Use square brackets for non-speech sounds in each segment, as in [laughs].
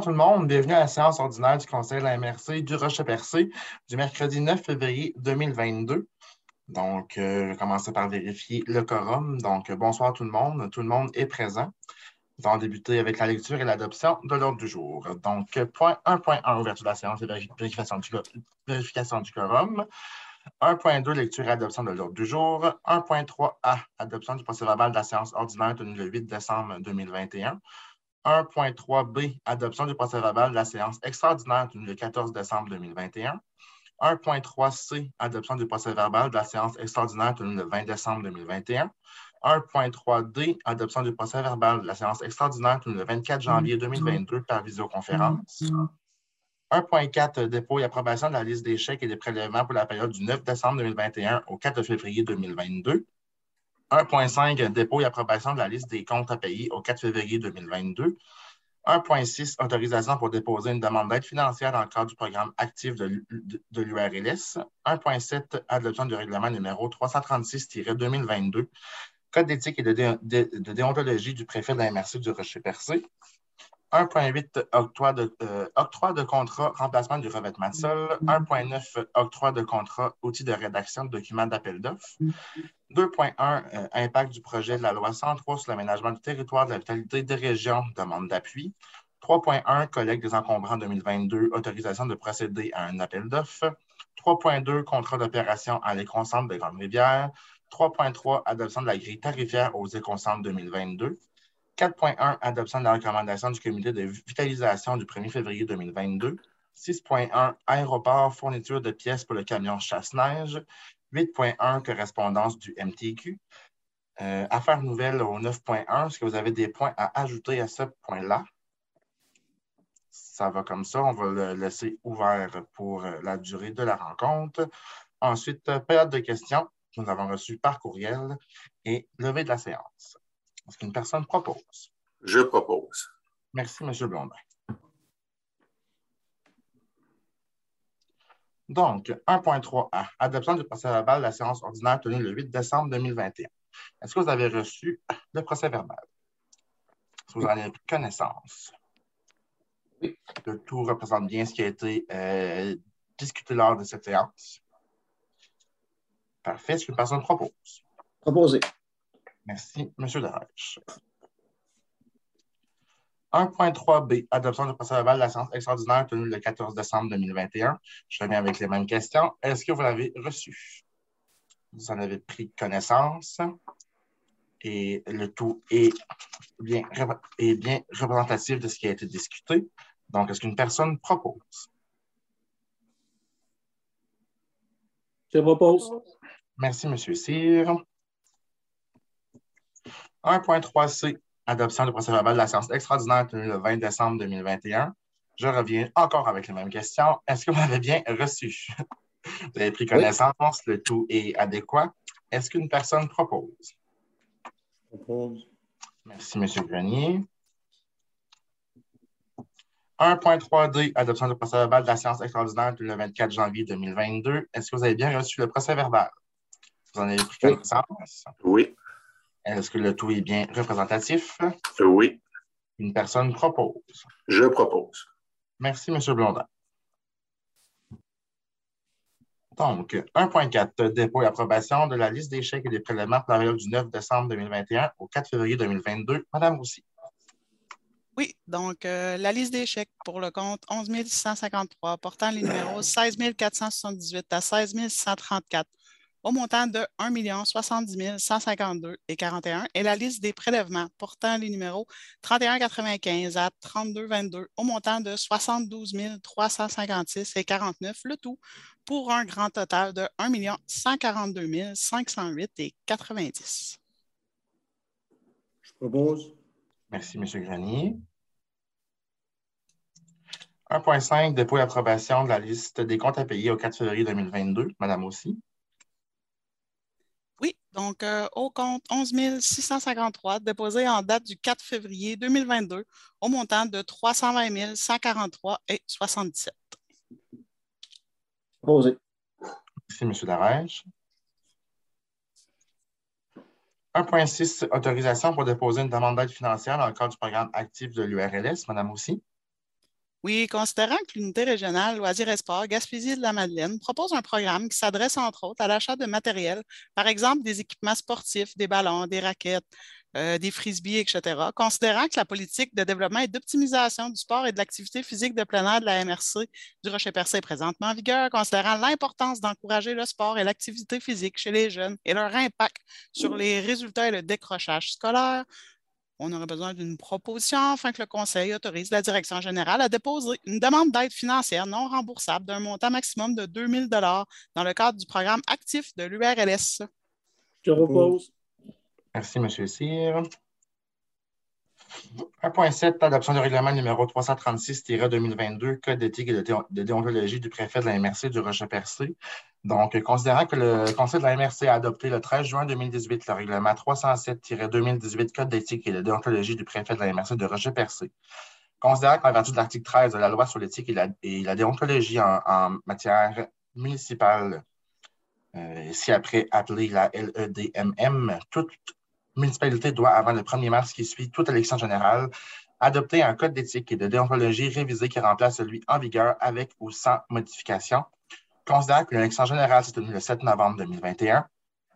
Bonsoir tout le monde, bienvenue à la séance ordinaire du Conseil de la MRC du Rocher-Percé du mercredi 9 février 2022. Donc, euh, je vais commencer par vérifier le quorum. Donc, bonsoir tout le monde, tout le monde est présent. Nous allons débuter avec la lecture et l'adoption de l'ordre du jour. Donc, point 1.1, ouverture de la séance et vérification du, vérification du quorum. 1.2, lecture et adoption de l'ordre du jour. 1.3a, adoption du procès-verbal de la séance ordinaire tenue le 8 décembre 2021. 1.3b, adoption du procès-verbal de la séance extraordinaire le 14 décembre 2021. 1.3c, adoption du procès-verbal de la séance extraordinaire tenue le 20 décembre 2021. 1.3d, adoption du procès-verbal de la séance extraordinaire tenue le 24 janvier 2022 par visioconférence. 1.4, dépôt et approbation de la liste des chèques et des prélèvements pour la période du 9 décembre 2021 au 4 février 2022. 1.5, dépôt et approbation de la liste des comptes à payer au 4 février 2022. 1.6, autorisation pour déposer une demande d'aide financière dans le cadre du programme actif de, l'URLS. 1.7, adoption du règlement numéro 336-2022, Code d'éthique et de, déontologie du préfet de la MRC du Rocher-Percé. 1.8, octroi de, euh, de contrat, remplacement du revêtement de sol. 1.9, octroi de contrat, outils de rédaction de documents d'appel d'offres. 2.1, euh, impact du projet de la loi 103 sur l'aménagement du territoire de la vitalité des régions, demande d'appui. 3.1, collecte des encombrants 2022, autorisation de procéder à un appel d'offres. 3.2, contrat d'opération à l'éconcentre de Grande-Rivière. 3.3, adoption de la grille tarifaire aux éconcentres 2022. 4.1, adoption de la recommandation du comité de vitalisation du 1er février 2022. 6.1, aéroport, fourniture de pièces pour le camion chasse-neige. 8.1, correspondance du MTQ. Euh, affaires nouvelles au 9.1, est-ce que vous avez des points à ajouter à ce point-là? Ça va comme ça. On va le laisser ouvert pour euh, la durée de la rencontre. Ensuite, période de questions que nous avons reçues par courriel et levée de la séance. Est-ce qu'une personne propose? Je propose. Merci, M. Blondin. Donc, 1.3a, adoption du procès-verbal de la séance ordinaire tenue le 8 décembre 2021. Est-ce que vous avez reçu le procès-verbal? Est-ce que vous en avez pris connaissance? Oui. Le tout représente bien ce qui a été euh, discuté lors de cette séance. Parfait. Est-ce qu'une personne propose? Proposé. Merci, M. Darèche. 1.3b, adoption du procès-verbal de la séance extraordinaire tenue le 14 décembre 2021. Je reviens avec les mêmes questions. Est-ce que vous l'avez reçu? Vous en avez pris connaissance? Et le tout est bien, est bien représentatif de ce qui a été discuté. Donc, est-ce qu'une personne propose? Je propose. Merci, M. Cyr. 1.3c, adoption du procès-verbal de la séance extraordinaire tenue le 20 décembre 2021. Je reviens encore avec les mêmes questions. Est-ce que vous avez bien reçu? [laughs] vous avez pris connaissance, le tout est adéquat. Est-ce qu'une personne propose? Propose. Merci, M. Grenier. 1.3d, adoption du procès-verbal de la séance extraordinaire le 24 janvier 2022. Est-ce que vous avez bien reçu le procès-verbal? Vous en avez pris connaissance? Oui. Est-ce que le tout est bien représentatif? Oui. Une personne propose. Je propose. Merci, M. Blondin. Donc, 1.4, dépôt et approbation de la liste des chèques et des prélèvements pour la période du 9 décembre 2021 au 4 février 2022. Madame Roussy. Oui, donc euh, la liste des chèques pour le compte 11 653 portant les numéros 16 478 à 16 634 au montant de 1 70 152 et 41 et la liste des prélèvements portant les numéros 3195 à 3222 au montant de 72 356 et 49, le tout pour un grand total de 1 142 508 et 90. Je propose. Merci, M. Grenier. 1.5, dépôt et approbation de la liste des comptes à payer au 4 février 2022. Madame aussi. Donc euh, au compte 11 653 déposé en date du 4 février 2022 au montant de 320 143 et 77. Posé. Merci, M. Darèche. 1.6, autorisation pour déposer une demande d'aide financière dans le cadre du programme actif de l'URLS. Madame aussi. Oui, considérant que l'unité régionale Loisirs et Sports Gaspésie de la Madeleine propose un programme qui s'adresse entre autres à l'achat de matériel, par exemple des équipements sportifs, des ballons, des raquettes, euh, des frisbees, etc., considérant que la politique de développement et d'optimisation du sport et de l'activité physique de plein air de la MRC du Rocher-Percé est présentement en vigueur, considérant l'importance d'encourager le sport et l'activité physique chez les jeunes et leur impact sur les résultats et le décrochage scolaire, on aurait besoin d'une proposition afin que le Conseil autorise la Direction générale à déposer une demande d'aide financière non remboursable d'un montant maximum de 2 000 dans le cadre du programme actif de l'URLS. Je propose. Merci, M. Cyr. 1.7, adoption du règlement numéro 336-2022, Code d'éthique et de, déontologie du préfet de la MRC du Rocher-Percé. Donc, considérant que le Conseil de la MRC a adopté le 13 juin 2018 le règlement 307-2018, Code d'éthique et de déontologie du préfet de la MRC de Rocher-Percé, considérant qu'en vertu de l'article 13 de la loi sur l'éthique et, la, déontologie en, matière municipale, euh, ici après appelée la LEDMM, toute municipalité doit, avant le 1er mars qui suit toute élection générale, adopter un code d'éthique et de déontologie révisé qui remplace celui en vigueur avec ou sans modification. Considérant que l'élection générale s'est tenue le 7 novembre 2021,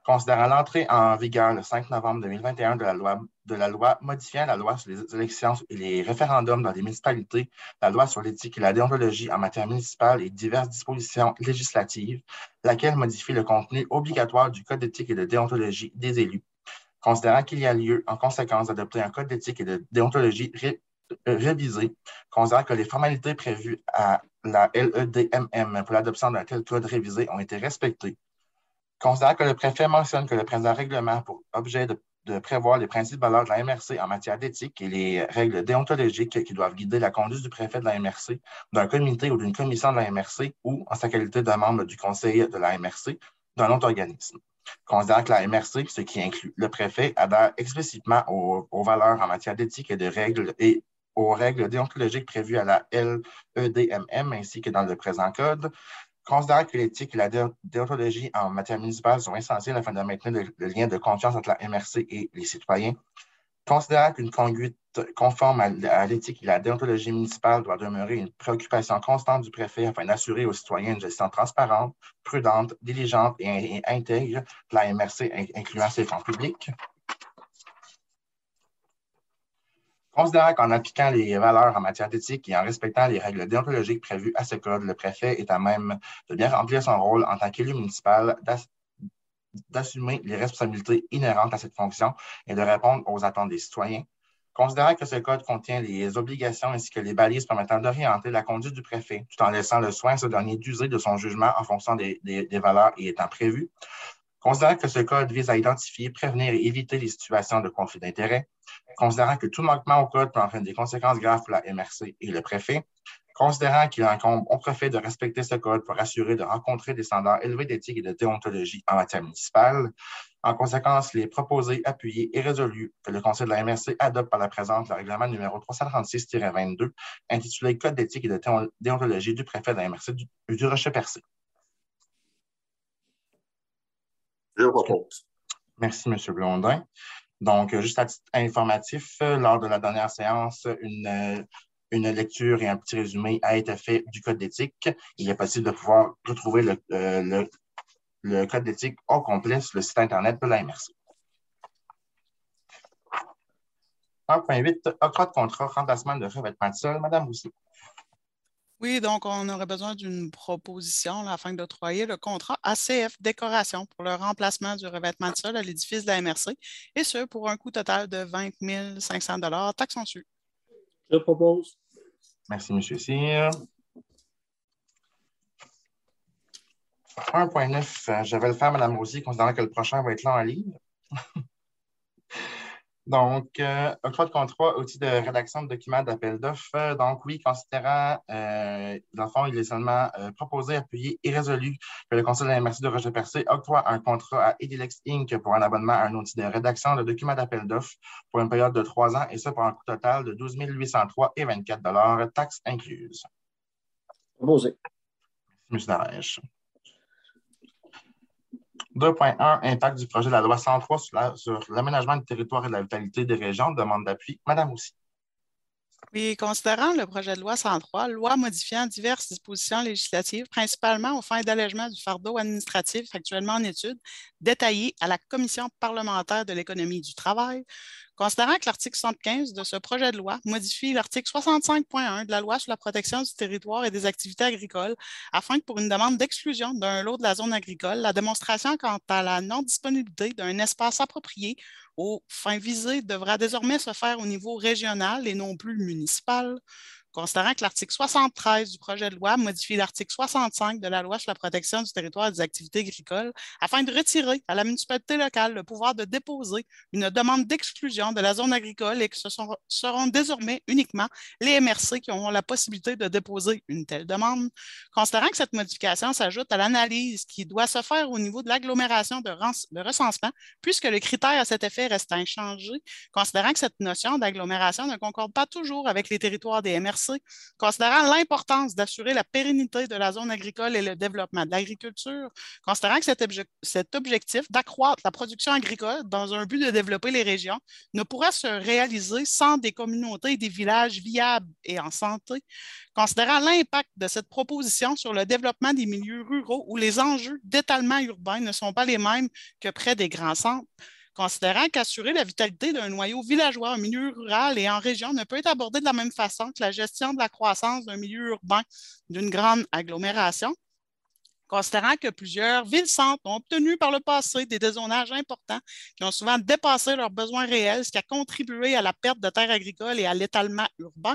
considérant l'entrée en vigueur le 5 novembre 2021 de la loi, de la loi modifiant la loi sur les élections et les référendums dans les municipalités, la loi sur l'éthique et la déontologie en matière municipale et diverses dispositions législatives, laquelle modifie le contenu obligatoire du Code d'éthique et de déontologie des élus considérant qu'il y a lieu, en conséquence, d'adopter un code d'éthique et de déontologie euh, révisé, considérant que les formalités prévues à la LEDMM pour l'adoption d'un tel code révisé ont été respectées, considérant que le préfet mentionne que le présent règlement pour objet de, prévoir les principes valeurs de la MRC en matière d'éthique et les règles déontologiques qui doivent guider la conduite du préfet de la MRC, d'un comité ou d'une commission de la MRC ou, en sa qualité de membre du conseil de la MRC, d'un autre organisme considérant que la MRC, ce qui inclut le préfet, adhère explicitement aux, valeurs en matière d'éthique et de règles et aux règles déontologiques prévues à la LEDMM ainsi que dans le présent code, considérant que l'éthique et la déontologie en matière municipale sont essentielles afin de maintenir le lien de confiance entre la MRC et les citoyens, Considérant qu'une conduite conforme à l'éthique et la déontologie municipale doit demeurer une préoccupation constante du préfet afin d'assurer aux citoyens une gestion transparente, prudente, diligente et, intègre de la MRC, incluant ses fonds publics. Considérant qu'en appliquant les valeurs en matière d'éthique et en respectant les règles déontologiques prévues à ce code, le préfet est à même de bien remplir son rôle en tant qu'élu municipal d'assumer les responsabilités inhérentes à cette fonction et de répondre aux attentes des citoyens. Considérant que ce code contient les obligations ainsi que les balises permettant d'orienter la conduite du préfet, tout en laissant le soin à ce dernier d'user de son jugement en fonction des, valeurs y étant prévues. Considérant que ce code vise à identifier, prévenir et éviter les situations de conflit d'intérêts. Considérant que tout manquement au code peut entraîner des conséquences graves pour la MRC et le préfet. Considérant qu'il incombe au préfet de respecter ce code pour assurer de rencontrer des standards élevés d'éthique et de déontologie en matière municipale, en conséquence, les proposés, appuyés et résolus que le Conseil de la MRC adopte par la présente le règlement numéro 336-22 intitulé Code d'éthique et de déontologie du préfet de la MRC du, du Rocher-Percé. Je propose. Merci, M. Blondin. Donc, juste à titre informatif, lors de la dernière séance, une une lecture et un petit résumé a été fait du code d'éthique. Il est possible de pouvoir retrouver le, euh, le, code d'éthique au complet sur le site Internet de la MRC. 1.8, octroi de contrat, remplacement de revêtement de sol. Madame Roussy. Oui, donc on aurait besoin d'une proposition afin d'octroyer le contrat ACF Décoration pour le remplacement du revêtement de sol à l'édifice de la MRC, et ce pour un coût total de 20 500 taxes en. Je propose. Merci, M. Cyr. 1.9, euh, je vais le faire, Mme Rosier, considérant que le prochain va être là en ligne. [laughs] Donc, euh, octroi de contrat, outil de rédaction de documents d'appel d'offres. Donc, oui, considérant, euh, dans le fond, il est seulement euh, proposé, appuyé et résolu que le Conseil de la MRC de Roger Percé octroie un contrat à Edilex Inc. pour un abonnement à un outil de rédaction de documents d'appel d'offres pour une période de trois ans, et ça pour un coût total de 12 803 et 24 taxes incluses. Proposé. Merci, M. Darèche. 2.1, impact du projet de la loi 103 sur l'aménagement du territoire et de la vitalité des régions. Demande d'appui. Madame aussi. Oui, considérant le projet de loi 103, loi modifiant diverses dispositions législatives, principalement aux fins d'allègement du fardeau administratif actuellement en étude, détaillé à la Commission parlementaire de l'économie du travail, Considérant que l'article 75 de ce projet de loi modifie l'article 65.1 de la loi sur la protection du territoire et des activités agricoles afin que pour une demande d'exclusion d'un lot de la zone agricole, la démonstration quant à la non-disponibilité d'un espace approprié aux fins visées devra désormais se faire au niveau régional et non plus municipal. Considérant que l'article 73 du projet de loi modifie l'article 65 de la loi sur la protection du territoire et des activités agricoles afin de retirer à la municipalité locale le pouvoir de déposer une demande d'exclusion de la zone agricole et que ce seront désormais uniquement les MRC qui auront la possibilité de déposer une telle demande. Considérant que cette modification s'ajoute à l'analyse qui doit se faire au niveau de l'agglomération de, recensement, puisque le critère à cet effet reste inchangé, considérant que cette notion d'agglomération ne concorde pas toujours avec les territoires des MRC, considérant l'importance d'assurer la pérennité de la zone agricole et le développement de l'agriculture, considérant que cet, objectif d'accroître la production agricole dans un but de développer les régions ne pourra se réaliser sans des communautés et des villages viables et en santé, considérant l'impact de cette proposition sur le développement des milieux ruraux où les enjeux d'étalement urbain ne sont pas les mêmes que près des grands centres, considérant qu'assurer la vitalité d'un noyau villageois en milieu rural et en région ne peut être abordé de la même façon que la gestion de la croissance d'un milieu urbain d'une grande agglomération. Considérant que plusieurs villes-centres ont obtenu par le passé des dézonages importants qui ont souvent dépassé leurs besoins réels, ce qui a contribué à la perte de terres agricoles et à l'étalement urbain,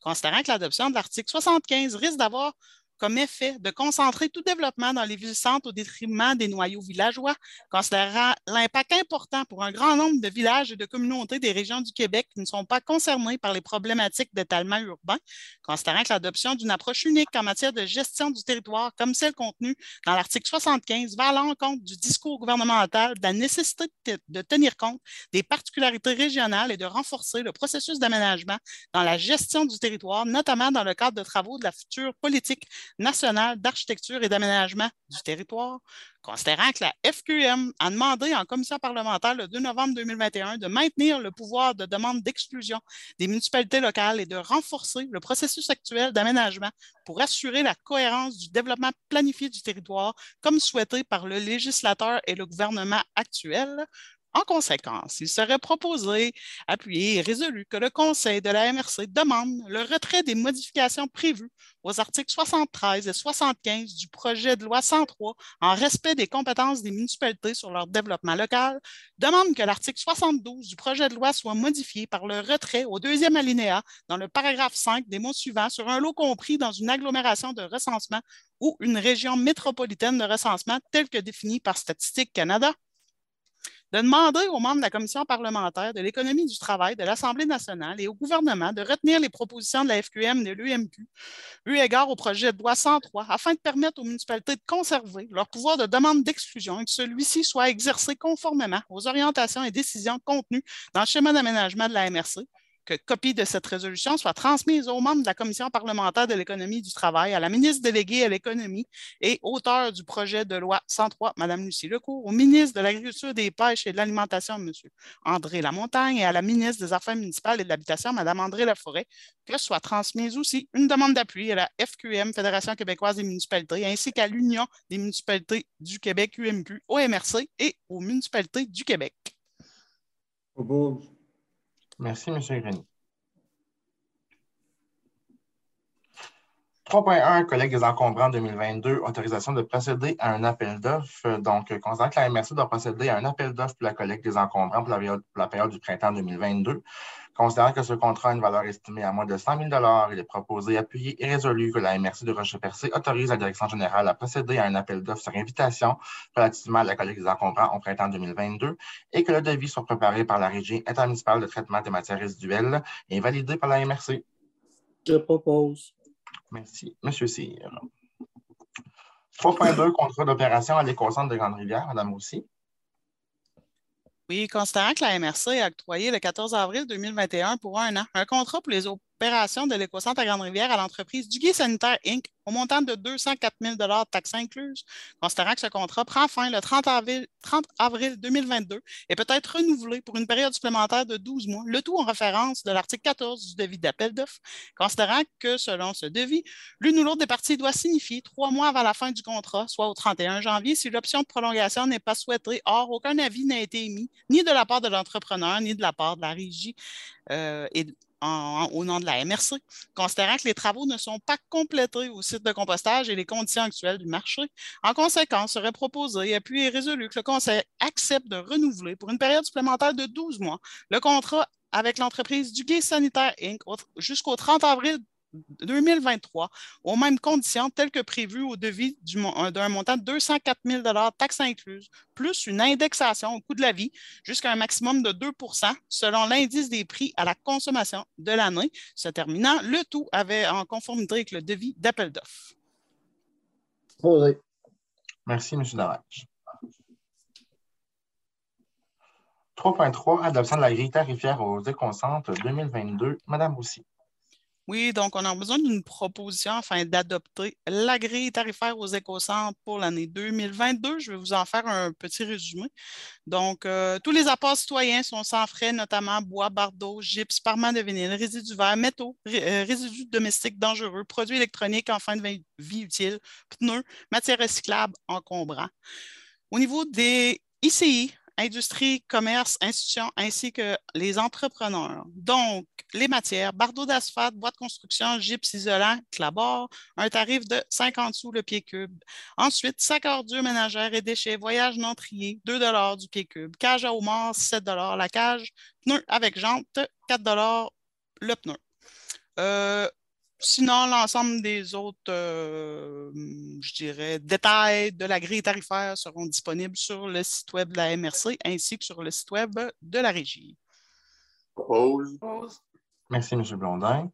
considérant que l'adoption de l'article 75 risque d'avoir comme effet de concentrer tout développement dans les villes-centres au détriment des noyaux villageois, considérant l'impact important pour un grand nombre de villages et de communautés des régions du Québec qui ne sont pas concernés par les problématiques d'étalement urbain, considérant que l'adoption d'une approche unique en matière de gestion du territoire, comme celle contenue dans l'article 75, va à l'encontre du discours gouvernemental de la nécessité de tenir compte des particularités régionales et de renforcer le processus d'aménagement dans la gestion du territoire, notamment dans le cadre de travaux de la future politique nationale d'architecture et d'aménagement du territoire, considérant que la FQM a demandé en commission parlementaire le 2 novembre 2021 de maintenir le pouvoir de demande d'exclusion des municipalités locales et de renforcer le processus actuel d'aménagement pour assurer la cohérence du développement planifié du territoire, comme souhaité par le législateur et le gouvernement actuel, en conséquence, il serait proposé, appuyé et résolu que le Conseil de la MRC demande le retrait des modifications prévues aux articles 73 et 75 du projet de loi 103 en respect des compétences des municipalités sur leur développement local, demande que l'article 72 du projet de loi soit modifié par le retrait au deuxième alinéa dans le paragraphe 5 des mots suivants sur un lot compris dans une agglomération de recensement ou une région métropolitaine de recensement telle que définie par Statistique Canada de demander aux membres de la commission parlementaire de l'économie du travail de l'Assemblée nationale et au gouvernement de retenir les propositions de la FQM et de l'UMQ, eu égard au projet de loi 103, afin de permettre aux municipalités de conserver leur pouvoir de demande d'exclusion et que celui-ci soit exercé conformément aux orientations et décisions contenues dans le schéma d'aménagement de la MRC, que copie de cette résolution soit transmise aux membres de la Commission parlementaire de l'économie du travail, à la ministre déléguée à l'économie et auteur du projet de loi 103, Mme Lucie Lecourt, au ministre de l'Agriculture, des Pêches et de l'Alimentation, M. André Lamontagne, et à la ministre des Affaires municipales et de l'Habitation, Mme André Laforêt, que soit transmise aussi une demande d'appui à la FQM, Fédération québécoise des municipalités, ainsi qu'à l'Union des municipalités du Québec, UMQ, au MRC et aux municipalités du Québec. Merci, M. Grenier. 3.1, collègue des encombrants 2022, autorisation de procéder à un appel d'offres. Donc, considérant que la MRC doit procéder à un appel d'offres pour la collecte des encombrants pour la, période, du printemps 2022, considérant que ce contrat a une valeur estimée à moins de 100 000 il est proposé, appuyé et résolu que la MRC de Roche-Percé autorise la direction générale à procéder à un appel d'offres sur invitation relativement à la collecte des encombrants au printemps 2022 et que le devis soit préparé par la Régie intermunicipale de traitement des matières résiduelles et validé par la MRC. Je propose. Merci. Monsieur Cyr. 3.2, contrat d'opération à l'éco-centre de Grande-Rivière, Madame aussi. Oui, considérant que la MRC a octroyé le 14 avril 2021 pour un an un contrat pour les de l'éco-centre à Grande-Rivière à l'entreprise Duguay Sanitaire Inc. au montant de 204 000 taxes incluses, considérant que ce contrat prend fin le 30 avril, 30 avril 2022 et peut être renouvelé pour une période supplémentaire de 12 mois, le tout en référence de l'article 14 du devis d'appel d'offres, considérant que selon ce devis, l'une ou l'autre des parties doit signifier trois mois avant la fin du contrat, soit au 31 janvier, si l'option de prolongation n'est pas souhaitée. Or, aucun avis n'a été émis, ni de la part de l'entrepreneur, ni de la part de la régie euh, au nom de la MRC, considérant que les travaux ne sont pas complétés au site de compostage et les conditions actuelles du marché. En conséquence, serait proposé et puis est résolu que le Conseil accepte de renouveler pour une période supplémentaire de 12 mois le contrat avec l'entreprise du Gay Sanitaire Inc. jusqu'au 30 avril 2023 aux mêmes conditions telles que prévues au devis euh, d'un montant de 204 000 taxes incluses, plus une indexation au coût de la vie jusqu'à un maximum de 2% selon l'indice des prix à la consommation de l'année, se terminant le tout avait en conformité avec le devis d'appel d'offres. Merci, M. Darage. 3.3, adoption de la grille tarifaire aux éconcentres 2022. Madame Roussy. Oui, donc on a besoin d'une proposition afin d'adopter la grille tarifaire aux écocentres pour l'année 2022. Je vais vous en faire un petit résumé. Donc, euh, tous les apports citoyens sont sans frais, notamment bois, bardeaux, gypse, parement de vinyle, résidus verts, métaux, euh, résidus domestiques dangereux, produits électroniques en fin de vie utile, pneus, matières recyclables, encombrants. Au niveau des ICI, industrie, commerce, institutions, ainsi que les entrepreneurs. Donc, les matières, bardeaux d'asphalte, bois de construction, gypse isolant, clabord, un tarif de 50 sous le pied cube. Ensuite, sac ordures ménagères et déchets, voyage non trié, 2 du pied cube. Cage à homard, 7 la cage. Pneu avec jante, 4 le pneu. Euh, Sinon, l'ensemble des autres, euh, je dirais, détails de la grille tarifaire seront disponibles sur le site web de la MRC ainsi que sur le site web de la régie. Merci, M. Blondin.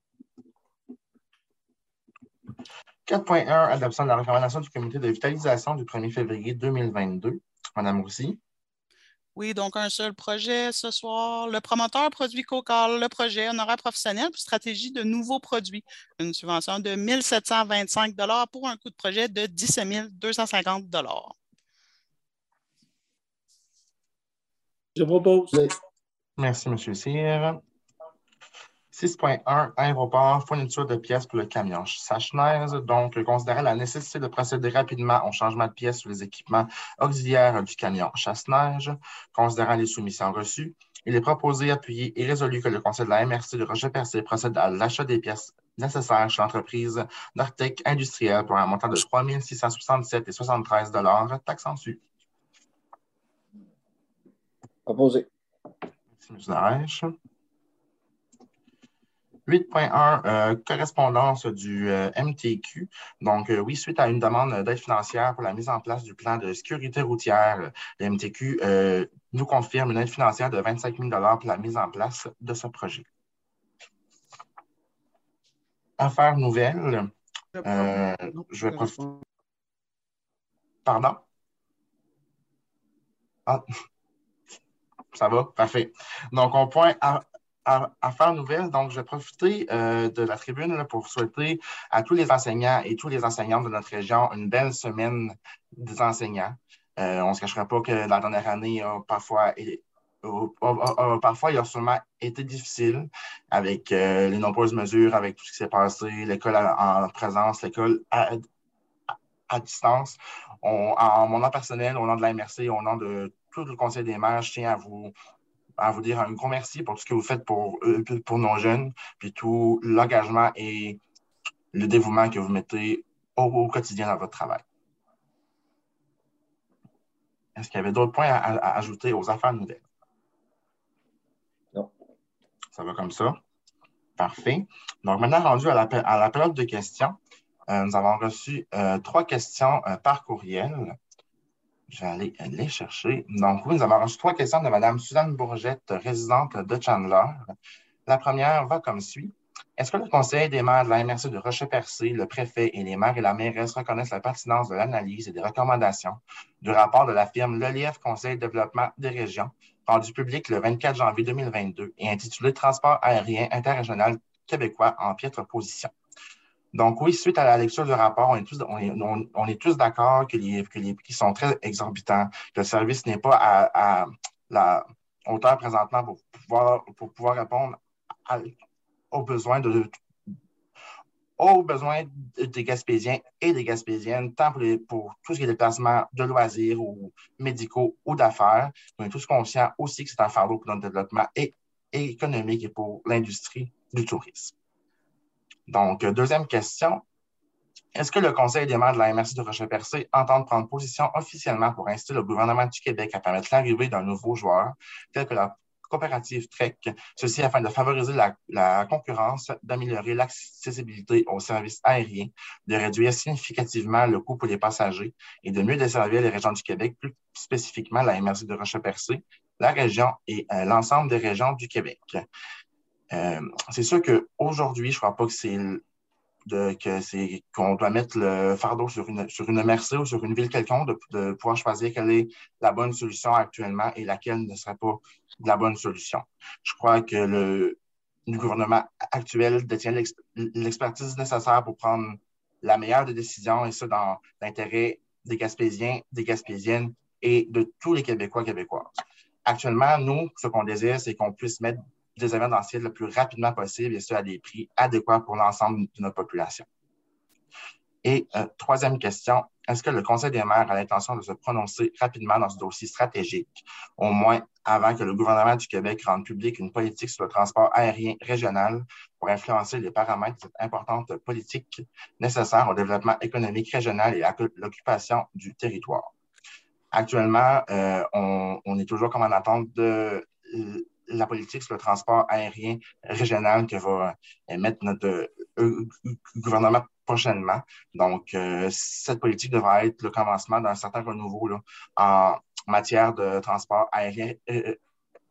4.1, adoption de la recommandation du comité de vitalisation du 1er février 2022. Madame Roussy. Oui, donc un seul projet ce soir. Le promoteur produit COCAL, le projet honoraire professionnel pour stratégie de nouveaux produits. Une subvention de 1 725 pour un coût de projet de 17 250 Je propose. Merci, M. Cyr. 6.1 Aéroport, fourniture de pièces pour le camion Sachner. Donc, considérer la nécessité de procéder rapidement au changement de pièces sur les équipements auxiliaires du camion chasse-neige, considérant les soumissions reçues, il est proposé, appuyé et résolu que le Conseil de la MRC de Rocher-Percé procède à l'achat des pièces nécessaires chez l'entreprise Nortec Industriel pour un montant de 3 667,73 taxes en dessus. Proposé. Merci, M. 8.1, euh, correspondance du euh, MTQ. Donc, euh, oui, suite à une demande d'aide financière pour la mise en place du plan de sécurité routière, le MTQ nous confirme une aide financière de 25 000 pour la mise en place de ce projet. Affaires nouvelles. je vais profiter. Pardon? Ah. [laughs] Ça va? Parfait. Donc, on point à affaires nouvelles. Donc, je vais profiter euh, de la tribune pour souhaiter à tous les enseignants et tous les enseignantes de notre région une belle semaine des enseignants. Euh, on ne se cachera pas que la dernière année a parfois, parfois il a sûrement été difficile avec euh, les nombreuses mesures, avec tout ce qui s'est passé, l'école en présence, l'école à, distance. en mon nom personnel, au nom de la MRC, au nom de tout le Conseil des maires, je tiens à vous à vous dire un gros merci pour tout ce que vous faites pour, pour nos jeunes, puis tout l'engagement et le dévouement que vous mettez au, quotidien dans votre travail. Est-ce qu'il y avait d'autres points à, ajouter aux affaires nouvelles? Non. Ça va comme ça? Parfait. Donc, maintenant, rendu à la, à la période de questions, euh, nous avons reçu euh, trois questions euh, par courriel. Je vais aller les chercher. Donc, oui, nous avons reçu trois questions de Mme Suzanne Bourgette, résidente de Chandler. La première va comme suit. Est-ce que le Conseil des maires de la MRC de Rocher-Percé, le préfet et les maires et la mairesse reconnaissent la pertinence de l'analyse et des recommandations du rapport de la firme Lelièvre Conseil de développement des régions, rendu public le 24 janvier 2022 et intitulé Transport aérien interrégional québécois en piètre position? Donc oui, suite à la lecture du rapport, on est tous, d'accord que les, les prix sont très exorbitants, que le service n'est pas à, la hauteur présentement pour pouvoir, répondre aux besoins des Gaspésiens et des Gaspésiennes, tant pour, pour tout ce qui est déplacement de loisirs ou médicaux ou d'affaires. On est tous conscients aussi que c'est un fardeau pour notre développement et, économique et pour l'industrie du tourisme. Donc, deuxième question. Est-ce que le Conseil des maires de la MRC de Rocher-Percé entend prendre position officiellement pour inciter le gouvernement du Québec à permettre l'arrivée d'un nouveau joueur, tel que la coopérative TREC, ceci afin de favoriser la, concurrence, d'améliorer l'accessibilité aux services aériens, de réduire significativement le coût pour les passagers et de mieux desservir les régions du Québec, plus spécifiquement la MRC de Roche-Percé, la région et euh, l'ensemble des régions du Québec? Euh, c'est sûr qu'aujourd'hui, je ne crois pas que c'est que c'est qu'on doit mettre le fardeau sur une, sur une MRC ou sur une ville quelconque, de, pouvoir choisir quelle est la bonne solution actuellement et laquelle ne serait pas la bonne solution. Je crois que le, gouvernement actuel détient l'expertise nécessaire pour prendre la meilleure des décisions, et ça dans l'intérêt des Gaspésiens, des Gaspésiennes et de tous les Québécois, Québécoises. Actuellement, nous, ce qu'on désire, c'est qu'on puisse mettre des événementiels le plus rapidement possible et ce, à des prix adéquats pour l'ensemble de notre population. Et euh, troisième question, est-ce que le Conseil des maires a l'intention de se prononcer rapidement dans ce dossier stratégique, au moins avant que le gouvernement du Québec rende public une politique sur le transport aérien régional pour influencer les paramètres de cette importante politique nécessaire au développement économique régional et à l'occupation du territoire? Actuellement, euh, on, on, est toujours comme en attente de la politique sur le transport aérien régional que va émettre notre euh, gouvernement prochainement. Donc, euh, cette politique devra être le commencement d'un certain renouveau en matière de transport aérien euh,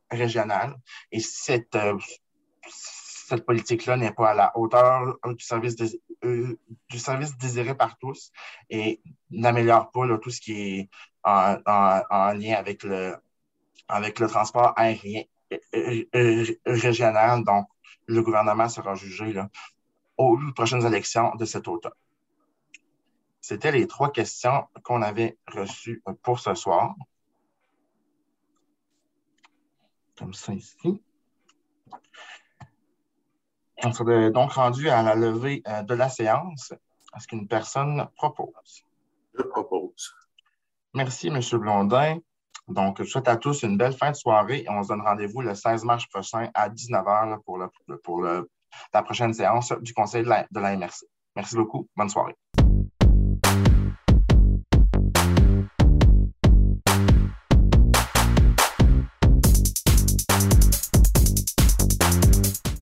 régional. Et cette, politique-là n'est pas à la hauteur du service, du service désiré par tous et n'améliore pas tout ce qui est en, en, lien avec le, avec le transport aérien régional. Donc, le gouvernement sera jugé là, aux prochaines élections de cet automne. C'était les trois questions qu'on avait reçues pour ce soir. Comme ça ici. On serait donc rendu à la levée euh, de la séance. Est-ce qu'une personne propose? Je propose. Merci, M. Blondin. Donc, je souhaite à tous une belle fin de soirée et on se donne rendez-vous le 16 mars prochain à 19h pour, pour la prochaine séance du Conseil de la, de la MRC. Merci beaucoup. Bonne soirée.